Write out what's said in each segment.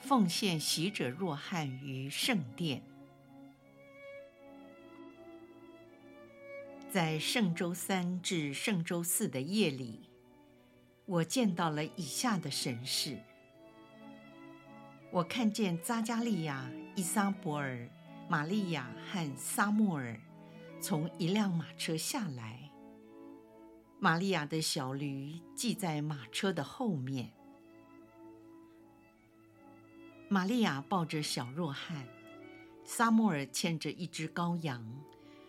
奉献喜者若翰于圣殿。在圣周三至圣周四的夜里，我见到了以下的神事：我看见扎加利亚、依撒伯尔、玛利亚和撒慕尔从一辆马车下来，玛利亚的小驴系在马车的后面。玛利亚抱着小若翰，撒慕尔牵着一只羔羊，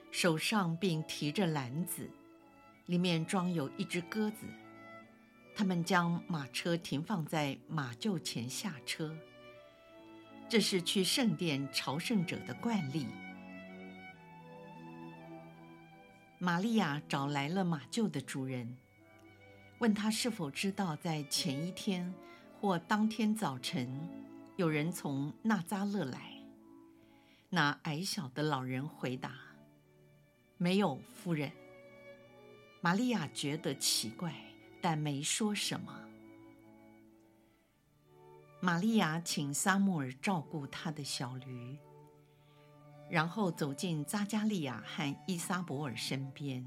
手上并提着篮子，里面装有一只鸽子。他们将马车停放在马厩前下车。这是去圣殿朝圣者的惯例。玛利亚找来了马厩的主人，问他是否知道在前一天或当天早晨。有人从纳扎勒来。那矮小的老人回答：“没有，夫人。”玛利亚觉得奇怪，但没说什么。玛利亚请撒慕尔照顾她的小驴，然后走进扎加利亚和伊莎伯尔身边，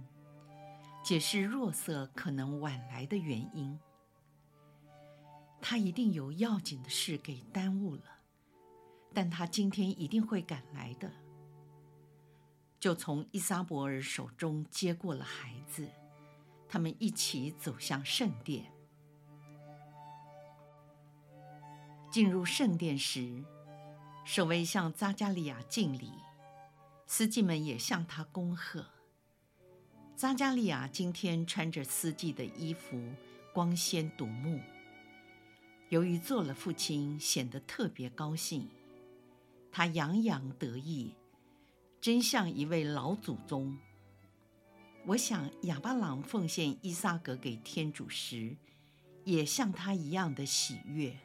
解释若瑟可能晚来的原因。他一定有要紧的事给耽误了，但他今天一定会赶来的。就从依撒伯尔手中接过了孩子，他们一起走向圣殿。进入圣殿时，守卫向扎加利亚敬礼，司祭们也向他恭贺。扎加利亚今天穿着司祭的衣服，光鲜夺目。由于做了父亲，显得特别高兴。他洋洋得意，真像一位老祖宗。我想亚巴朗奉献伊撒格给天主时，也像他一样的喜悦。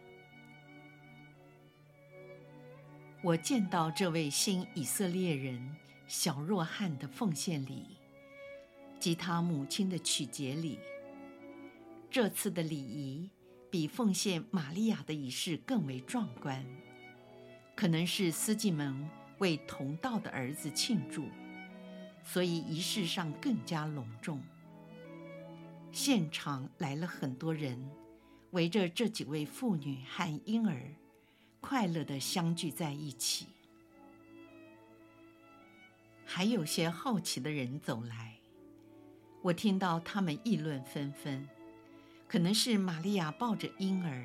我见到这位新以色列人小若翰的奉献礼，及他母亲的曲节礼。这次的礼仪。比奉献玛利亚的仪式更为壮观，可能是司祭们为同道的儿子庆祝，所以仪式上更加隆重。现场来了很多人，围着这几位妇女和婴儿，快乐地相聚在一起。还有些好奇的人走来，我听到他们议论纷纷。可能是玛利亚抱着婴儿，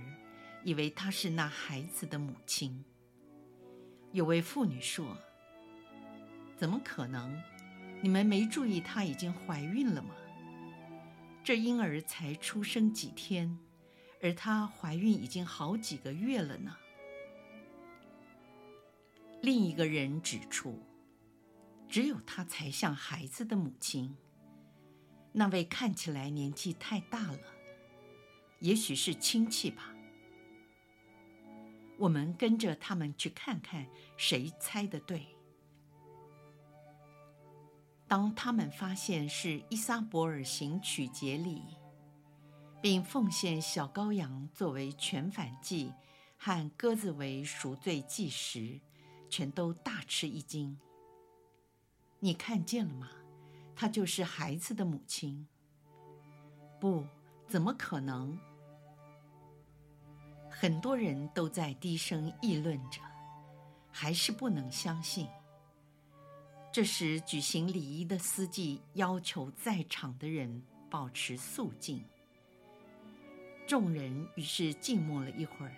以为她是那孩子的母亲。有位妇女说：“怎么可能？你们没注意她已经怀孕了吗？这婴儿才出生几天，而她怀孕已经好几个月了呢。”另一个人指出：“只有她才像孩子的母亲，那位看起来年纪太大了。”也许是亲戚吧。我们跟着他们去看看，谁猜的对。当他们发现是依撒伯尔行曲节礼，并奉献小羔羊作为全反祭和鸽子为赎罪祭时，全都大吃一惊。你看见了吗？她就是孩子的母亲。不，怎么可能？很多人都在低声议论着，还是不能相信。这时，举行礼仪的司祭要求在场的人保持肃静。众人于是静默了一会儿。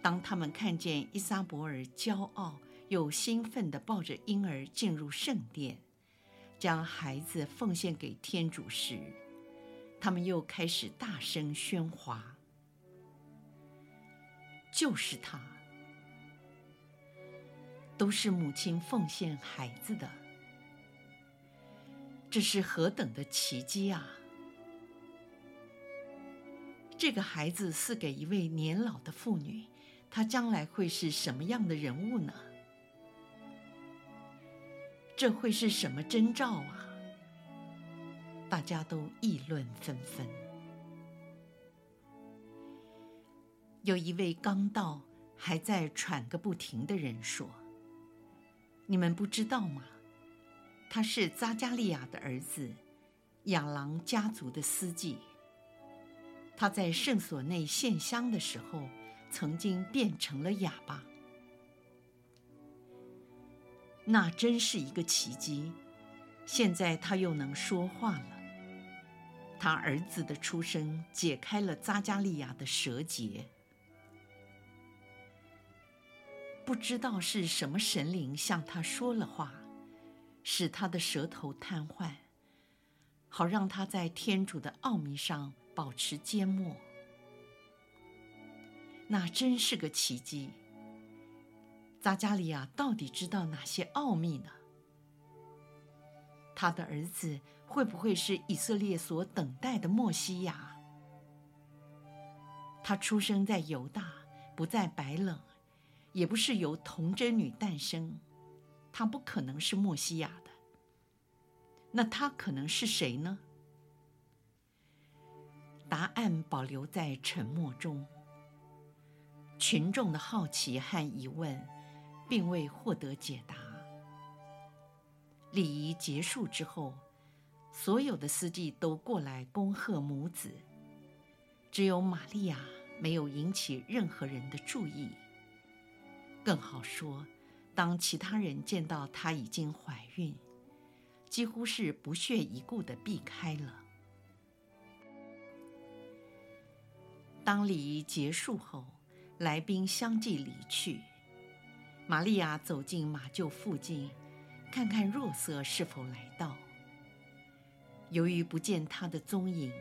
当他们看见伊莎伯尔骄傲又兴奋地抱着婴儿进入圣殿，将孩子奉献给天主时，他们又开始大声喧哗。就是他，都是母亲奉献孩子的。这是何等的奇迹啊！这个孩子赐给一位年老的妇女，她将来会是什么样的人物呢？这会是什么征兆啊？大家都议论纷纷。有一位刚到还在喘个不停的人说：“你们不知道吗？他是扎加利亚的儿子，亚郎家族的司祭。他在圣所内献香的时候，曾经变成了哑巴。”那真是一个奇迹！现在他又能说话了。他儿子的出生解开了扎加利亚的舌结。不知道是什么神灵向他说了话，使他的舌头瘫痪，好让他在天主的奥秘上保持缄默。那真是个奇迹！匝加利亚到底知道哪些奥秘呢？他的儿子会不会是以色列所等待的默西亚？他出生在犹大，不在白冷，也不是由童贞女诞生，她不可能是默西亚的。那她可能是谁呢？答案保留在沉默中。群众的好奇和疑问。并未获得解答。礼仪结束之后，所有的司机都过来恭贺母子，只有玛利亚没有引起任何人的注意。更好说，当其他人见到她已经怀孕，几乎是不屑一顾地避开了。当礼仪结束后，来宾相继离去。玛利亚走进马厩附近，看看若瑟是否来到。由于不见他的踪影，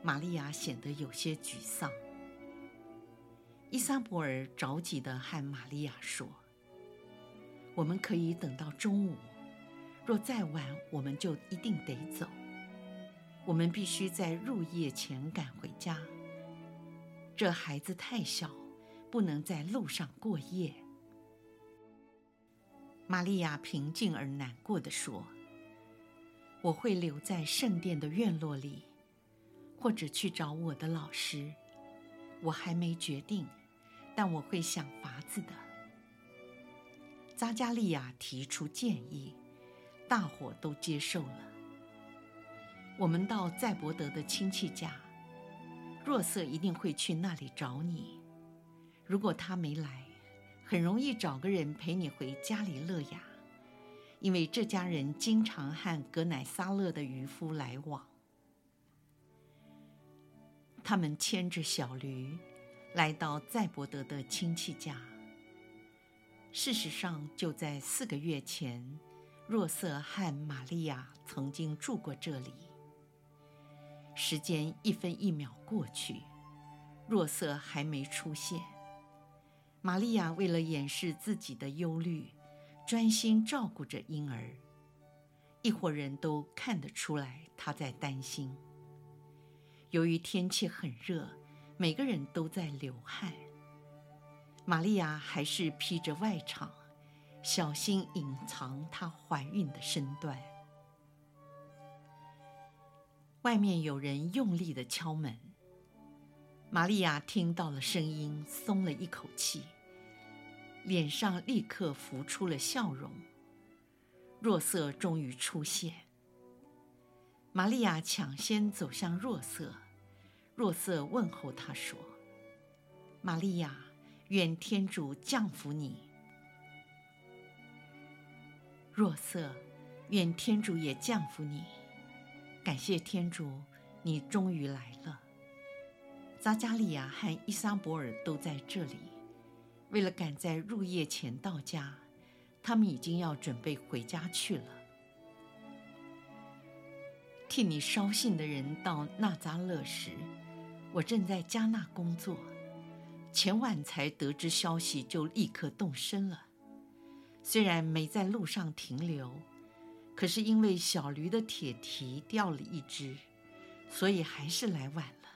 玛利亚显得有些沮丧。依撒伯尔着急地和玛利亚说：“我们可以等到中午，若再晚，我们就一定得走。我们必须在入夜前赶回家。这孩子太小，不能在路上过夜。”玛利亚平静而难过地说：“我会留在圣殿的院落里，或者去找我的老师。我还没决定，但我会想法子的。”扎加利亚提出建议，大伙都接受了。我们到赛伯德的亲戚家，若瑟一定会去那里找你。如果他没来，很容易找个人陪你回加里勒亚，因为这家人经常和格乃撒勒的渔夫来往。他们牵着小驴，来到赛伯德的亲戚家。事实上，就在四个月前，若瑟和玛利亚曾经住过这里。时间一分一秒过去，若瑟还没出现。玛利亚为了掩饰自己的忧虑，专心照顾着婴儿。一伙人都看得出来，她在担心。由于天气很热，每个人都在流汗。玛利亚还是披着外裳，小心隐藏她怀孕的身段。外面有人用力地敲门。玛利亚听到了声音，松了一口气。脸上立刻浮出了笑容。若瑟终于出现。玛利亚抢先走向若瑟，若瑟问候他说：“玛利亚，愿天主降福你。”若瑟，愿天主也降福你。感谢天主，你终于来了。扎加利亚和伊撒伯尔都在这里。为了赶在入夜前到家，他们已经要准备回家去了。替你捎信的人到纳扎勒时，我正在加纳工作，前晚才得知消息，就立刻动身了。虽然没在路上停留，可是因为小驴的铁蹄掉了一只，所以还是来晚了。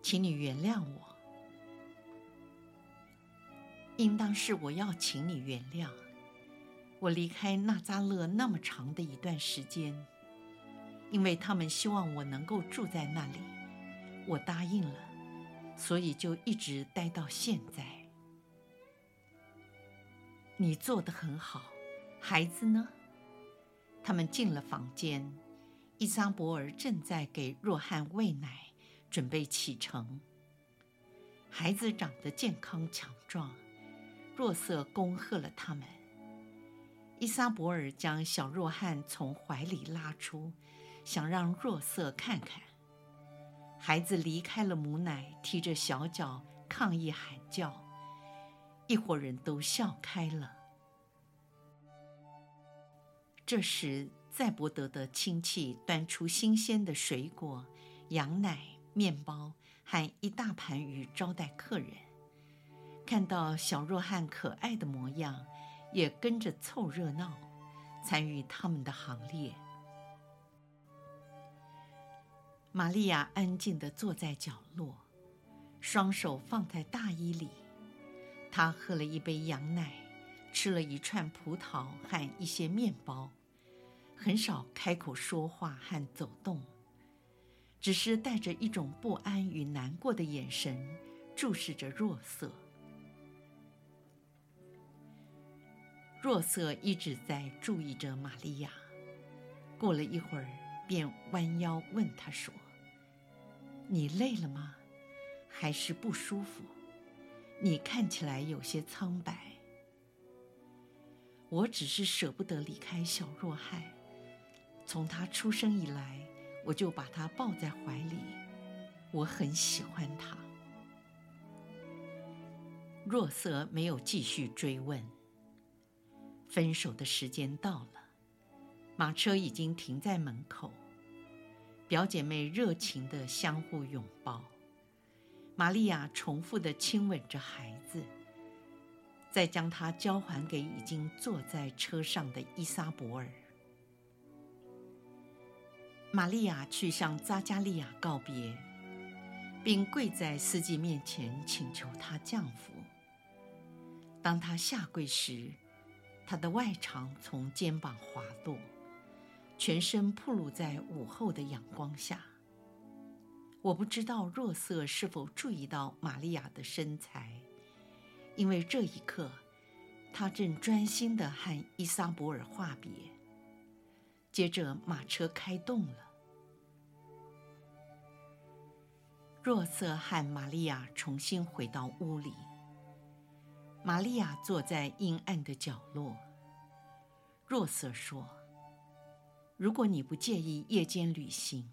请你原谅我，应当是我要请你原谅。我离开纳扎勒那么长的一段时间，因为他们希望我能够住在那里，我答应了，所以就一直待到现在。你做得很好，孩子呢？他们进了房间，伊莎伯尔正在给若翰喂奶，准备启程。孩子长得健康强壮，若瑟恭贺了他们。伊莎伯尔将小若翰从怀里拉出，想让若瑟看看。孩子离开了母奶，踢着小脚抗议喊叫，一伙人都笑开了。这时，载伯德的亲戚端出新鲜的水果、羊奶、面包和一大盘鱼招待客人。看到小若翰可爱的模样，也跟着凑热闹，参与他们的行列。玛利亚安静地坐在角落，双手放在大衣里。她喝了一杯羊奶，吃了一串葡萄和一些面包，很少开口说话和走动，只是带着一种不安与难过的眼神注视着若瑟。若瑟一直在注意着玛利亚，过了一会儿，便弯腰问她说：“你累了吗？还是不舒服？你看起来有些苍白。”我只是舍不得离开小若翰，从他出生以来，我就把他抱在怀里，我很喜欢他。若瑟没有继续追问。分手的时间到了，马车已经停在门口。表姐妹热情地相互拥抱，玛利亚重复的亲吻着孩子，再将他交还给已经坐在车上的伊莎伯尔。玛利亚去向扎加利亚告别，并跪在司机面前请求他降服。当他下跪时，他的外长从肩膀滑落，全身暴露在午后的阳光下。我不知道若瑟是否注意到玛利亚的身材，因为这一刻，他正专心地和伊莎博尔话别。接着，马车开动了。若瑟和玛利亚重新回到屋里。玛利亚坐在阴暗的角落。若瑟说：“如果你不介意夜间旅行，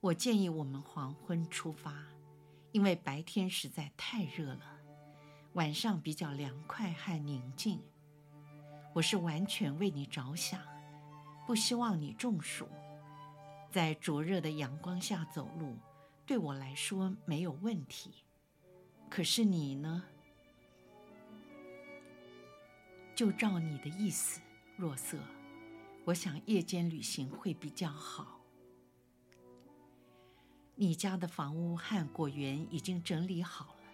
我建议我们黄昏出发，因为白天实在太热了，晚上比较凉快和宁静。我是完全为你着想，不希望你中暑。在灼热的阳光下走路，对我来说没有问题。可是你呢？”就照你的意思，若瑟，我想夜间旅行会比较好。你家的房屋和果园已经整理好了，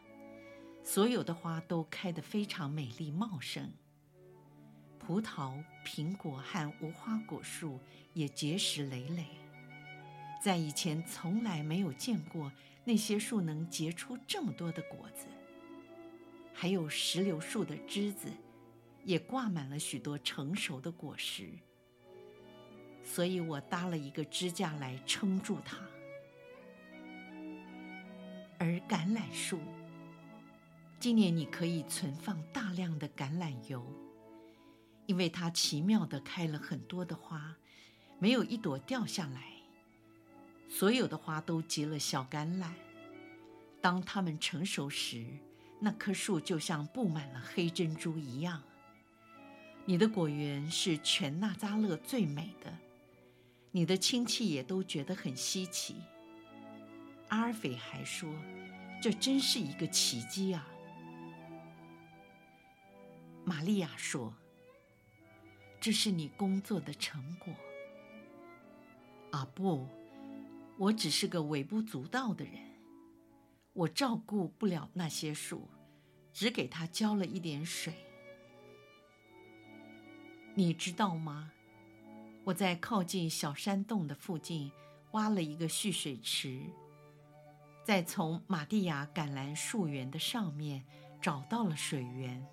所有的花都开得非常美丽茂盛，葡萄、苹果和无花果树也结实累累，在以前从来没有见过那些树能结出这么多的果子，还有石榴树的枝子。也挂满了许多成熟的果实，所以我搭了一个支架来撑住它。而橄榄树，今年你可以存放大量的橄榄油，因为它奇妙的开了很多的花，没有一朵掉下来，所有的花都结了小橄榄。当它们成熟时，那棵树就像布满了黑珍珠一样。你的果园是全纳扎勒最美的，你的亲戚也都觉得很稀奇。阿尔斐还说：“这真是一个奇迹啊！”玛利亚说：“这是你工作的成果。”啊，不，我只是个微不足道的人，我照顾不了那些树，只给它浇了一点水。你知道吗？我在靠近小山洞的附近挖了一个蓄水池，再从玛蒂亚橄榄树园的上面找到了水源。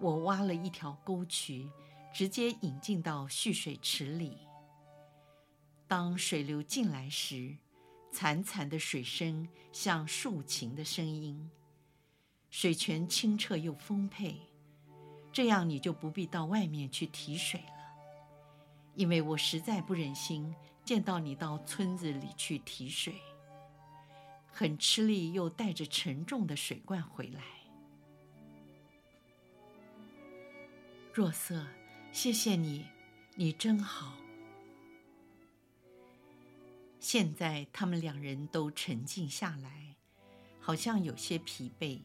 我挖了一条沟渠，直接引进到蓄水池里。当水流进来时，潺潺的水声像竖琴的声音，水泉清澈又丰沛。这样你就不必到外面去提水了，因为我实在不忍心见到你到村子里去提水，很吃力又带着沉重的水罐回来。若瑟，谢谢你，你真好。现在他们两人都沉静下来，好像有些疲惫。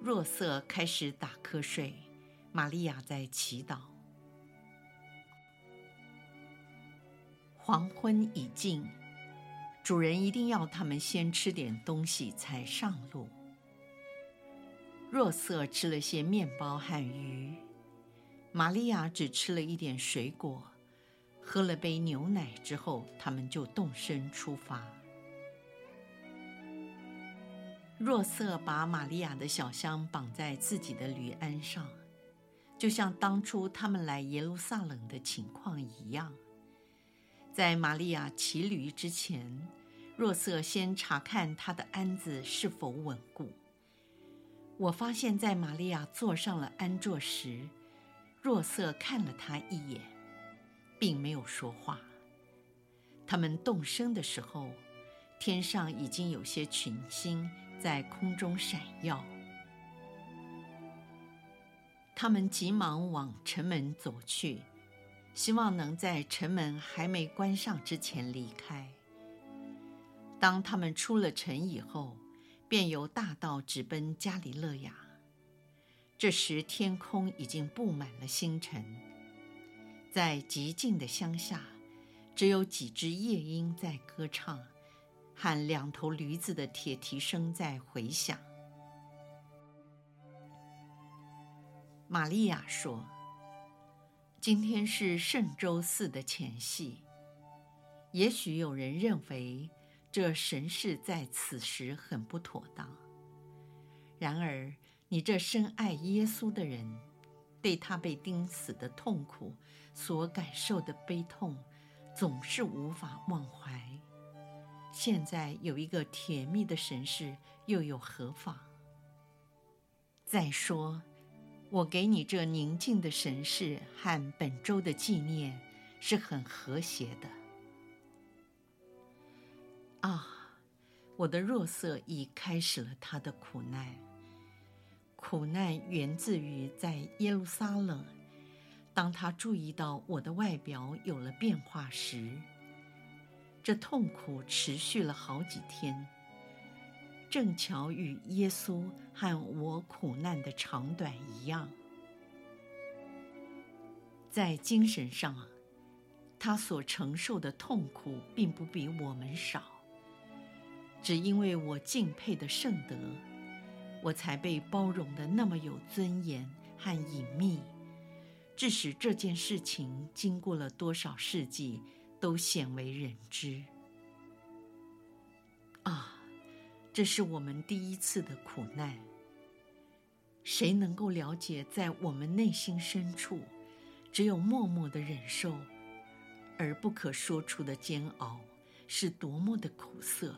若瑟开始打瞌睡，玛利亚在祈祷。黄昏已近，主人一定要他们先吃点东西才上路。若瑟吃了些面包和鱼，玛利亚只吃了一点水果，喝了杯牛奶之后，他们就动身出发。若瑟把玛利亚的小箱绑在自己的驴鞍上，就像当初他们来耶路撒冷的情况一样。在玛利亚骑驴之前，若瑟先查看她的鞍子是否稳固。我发现，在玛利亚坐上了鞍座时，若瑟看了他一眼，并没有说话。他们动身的时候，天上已经有些群星。在空中闪耀，他们急忙往城门走去，希望能在城门还没关上之前离开。当他们出了城以后，便由大道直奔加里勒亚。这时天空已经布满了星辰，在寂静的乡下，只有几只夜莺在歌唱。和两头驴子的铁蹄声在回响。玛利亚说：“今天是圣周四的前夕，也许有人认为这神事在此时很不妥当。然而，你这深爱耶稣的人，对他被钉死的痛苦所感受的悲痛，总是无法忘怀。”现在有一个甜蜜的神事，又有何妨？再说，我给你这宁静的神事和本周的纪念，是很和谐的。啊，我的弱色已开始了他的苦难。苦难源自于在耶路撒冷，当他注意到我的外表有了变化时。这痛苦持续了好几天，正巧与耶稣和我苦难的长短一样。在精神上，他所承受的痛苦并不比我们少。只因为我敬佩的圣德，我才被包容的那么有尊严和隐秘，致使这件事情经过了多少世纪，都鲜为人知。啊，这是我们第一次的苦难。谁能够了解，在我们内心深处，只有默默的忍受，而不可说出的煎熬，是多么的苦涩？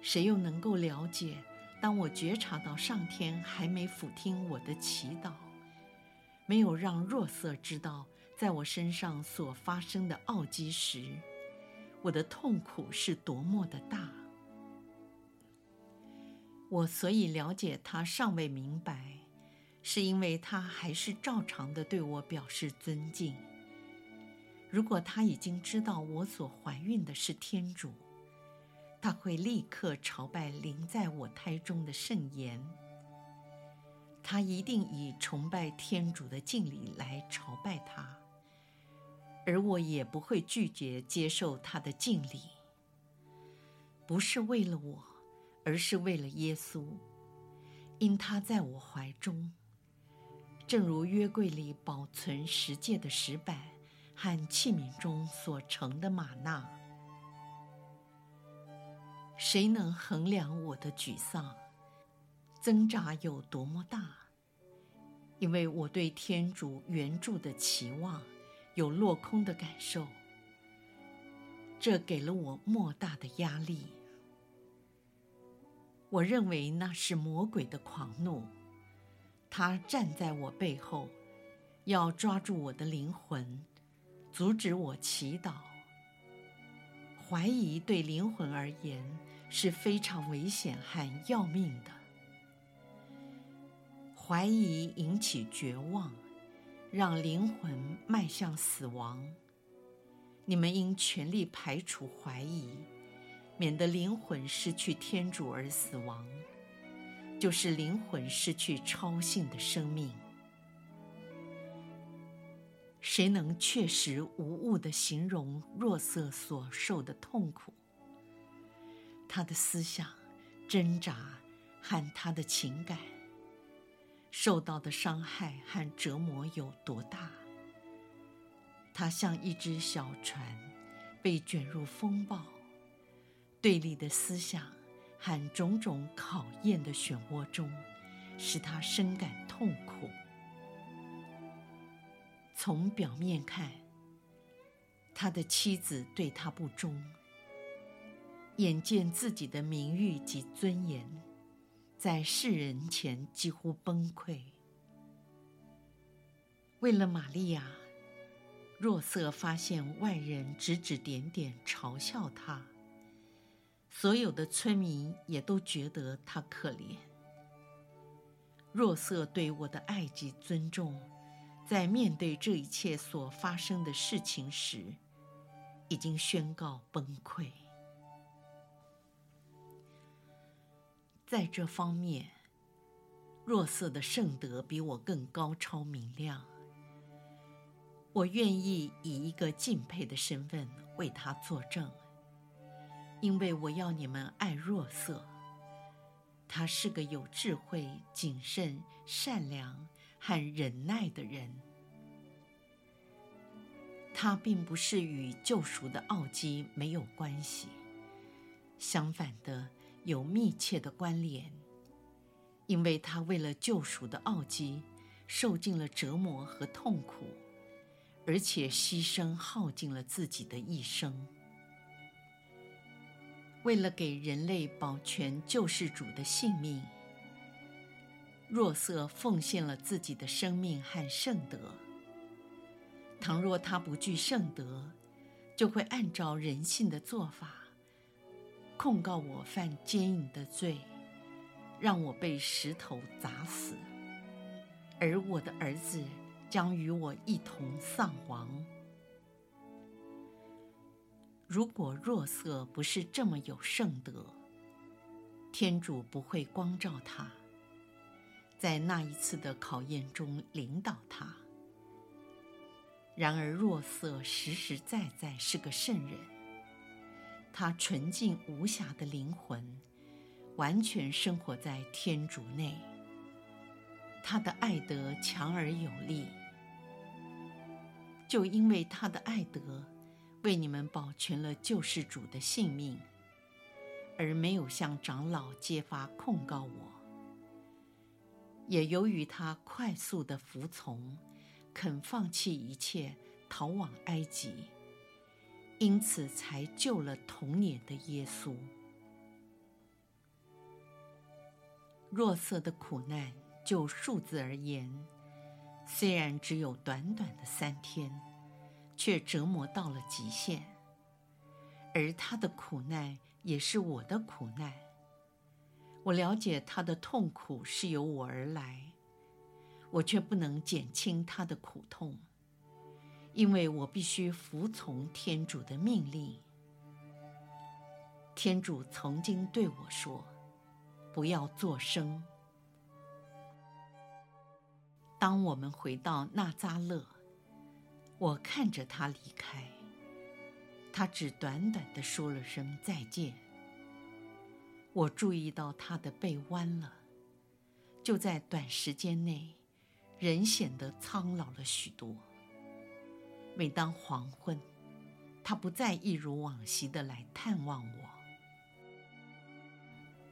谁又能够了解，当我觉察到上天还没俯听我的祈祷，没有让若瑟知道，在我身上所发生的奥迹时，我的痛苦是多么的大。我所以了解他尚未明白，是因为他还是照常的对我表示尊敬。如果他已经知道我所怀孕的是天主，他会立刻朝拜临在我胎中的圣言。他一定以崇拜天主的敬礼来朝拜他，而我也不会拒绝接受他的敬礼。不是为了我，而是为了耶稣，因他在我怀中，正如约柜里保存十诫的石板和器皿中所盛的吗哪。谁能衡量我的沮丧？挣扎有多么大？因为我对天主援助的期望有落空的感受，这给了我莫大的压力。我认为那是魔鬼的狂怒，他站在我背后，要抓住我的灵魂，阻止我祈祷。怀疑对灵魂而言是非常危险和要命的。怀疑引起绝望，让灵魂迈向死亡。你们应全力排除怀疑，免得灵魂失去天主而死亡，就是灵魂失去超性的生命。谁能确实无误地形容若瑟所受的痛苦？他的思想、挣扎和他的情感。受到的伤害和折磨有多大？他像一只小船，被卷入风暴，对立的思想和种种考验的漩涡中，使他深感痛苦。从表面看，他的妻子对他不忠，眼见自己的名誉及尊严。在世人前几乎崩溃。为了玛利亚，若瑟发现外人指指点点嘲笑他，所有的村民也都觉得他可怜。若瑟对我的爱及尊重，在面对这一切所发生的事情时，已经宣告崩溃。在这方面，若瑟的圣德比我更高超明亮。我愿意以一个敬佩的身份为他作证，因为我要你们爱若瑟。他是个有智慧、谨慎、善良和忍耐的人。他并不是与救赎的奥迹没有关系，相反的。有密切的关联，因为他为了救赎的奥迹，受尽了折磨和痛苦，而且牺牲耗尽了自己的一生。为了给人类保全救世主的性命，若瑟奉献了自己的生命和圣德。倘若他不具圣德，就会按照人性的做法。控告我犯奸淫的罪，让我被石头砸死，而我的儿子将与我一同丧亡。如果若瑟不是这么有圣德，天主不会光照他，在那一次的考验中领导他。然而若瑟实实在在是个圣人。他纯净无瑕的灵魂，完全生活在天主内。他的爱德强而有力，就因为他的爱德，为你们保全了救世主的性命，而没有向长老揭发控告我。也由于他快速的服从，肯放弃一切，逃往埃及。因此，才救了童年的耶稣。若瑟的苦难，就数字而言，虽然只有短短的三天，却折磨到了极限。而他的苦难，也是我的苦难。我了解他的痛苦是由我而来，我却不能减轻他的苦痛。因为我必须服从天主的命令。天主曾经对我说：“不要作声。”当我们回到纳扎勒，我看着他离开，他只短短的说了声再见。我注意到他的背弯了，就在短时间内，人显得苍老了许多。每当黄昏，他不再一如往昔的来探望我。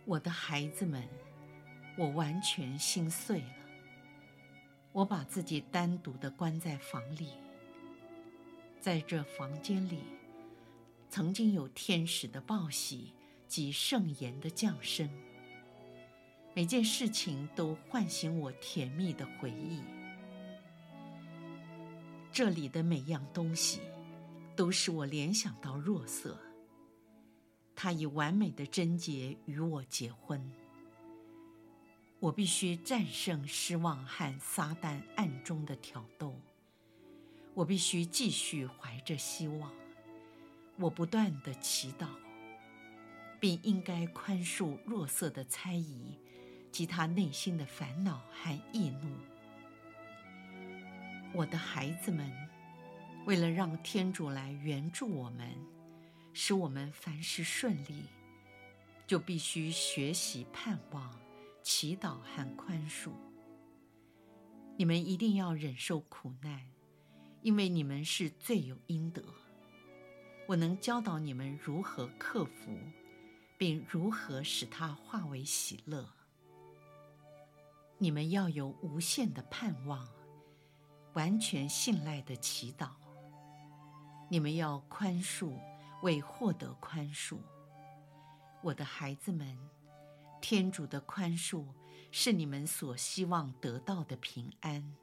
我的孩子们，我完全心碎了。我把自己单独的关在房里，在这房间里，曾经有天使的报喜及圣言的降生，每件事情都唤醒我甜蜜的回忆。这里的每样东西，都使我联想到若瑟，他以完美的贞洁与我结婚。我必须战胜失望和撒旦暗中的挑逗。我必须继续怀着希望。我不断地祈祷，并应该宽恕若瑟的猜疑及他内心的烦恼和易怒。我的孩子们，为了让天主来援助我们，使我们凡事顺利，就必须学习盼望。祈祷和宽恕。你们一定要忍受苦难，因为你们是罪有应得。我能教导你们如何克服，并如何使它化为喜乐。你们要有无限的盼望，完全信赖的祈祷。你们要宽恕，为获得宽恕。我的孩子们。天主的宽恕是你们所希望得到的平安。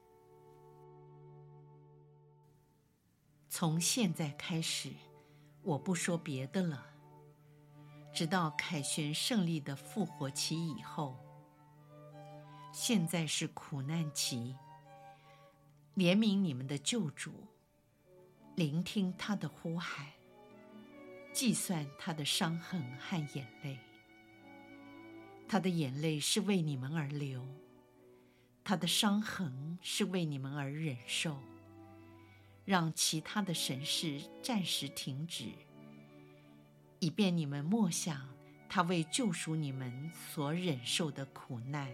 从现在开始，我不说别的了。直到凯旋胜利的复活期以后，现在是苦难期。怜悯你们的救主，聆听他的呼喊，计算他的伤痕和眼泪。他的眼泪是为你们而流，他的伤痕是为你们而忍受。让其他的神事暂时停止，以便你们默想他为救赎你们所忍受的苦难。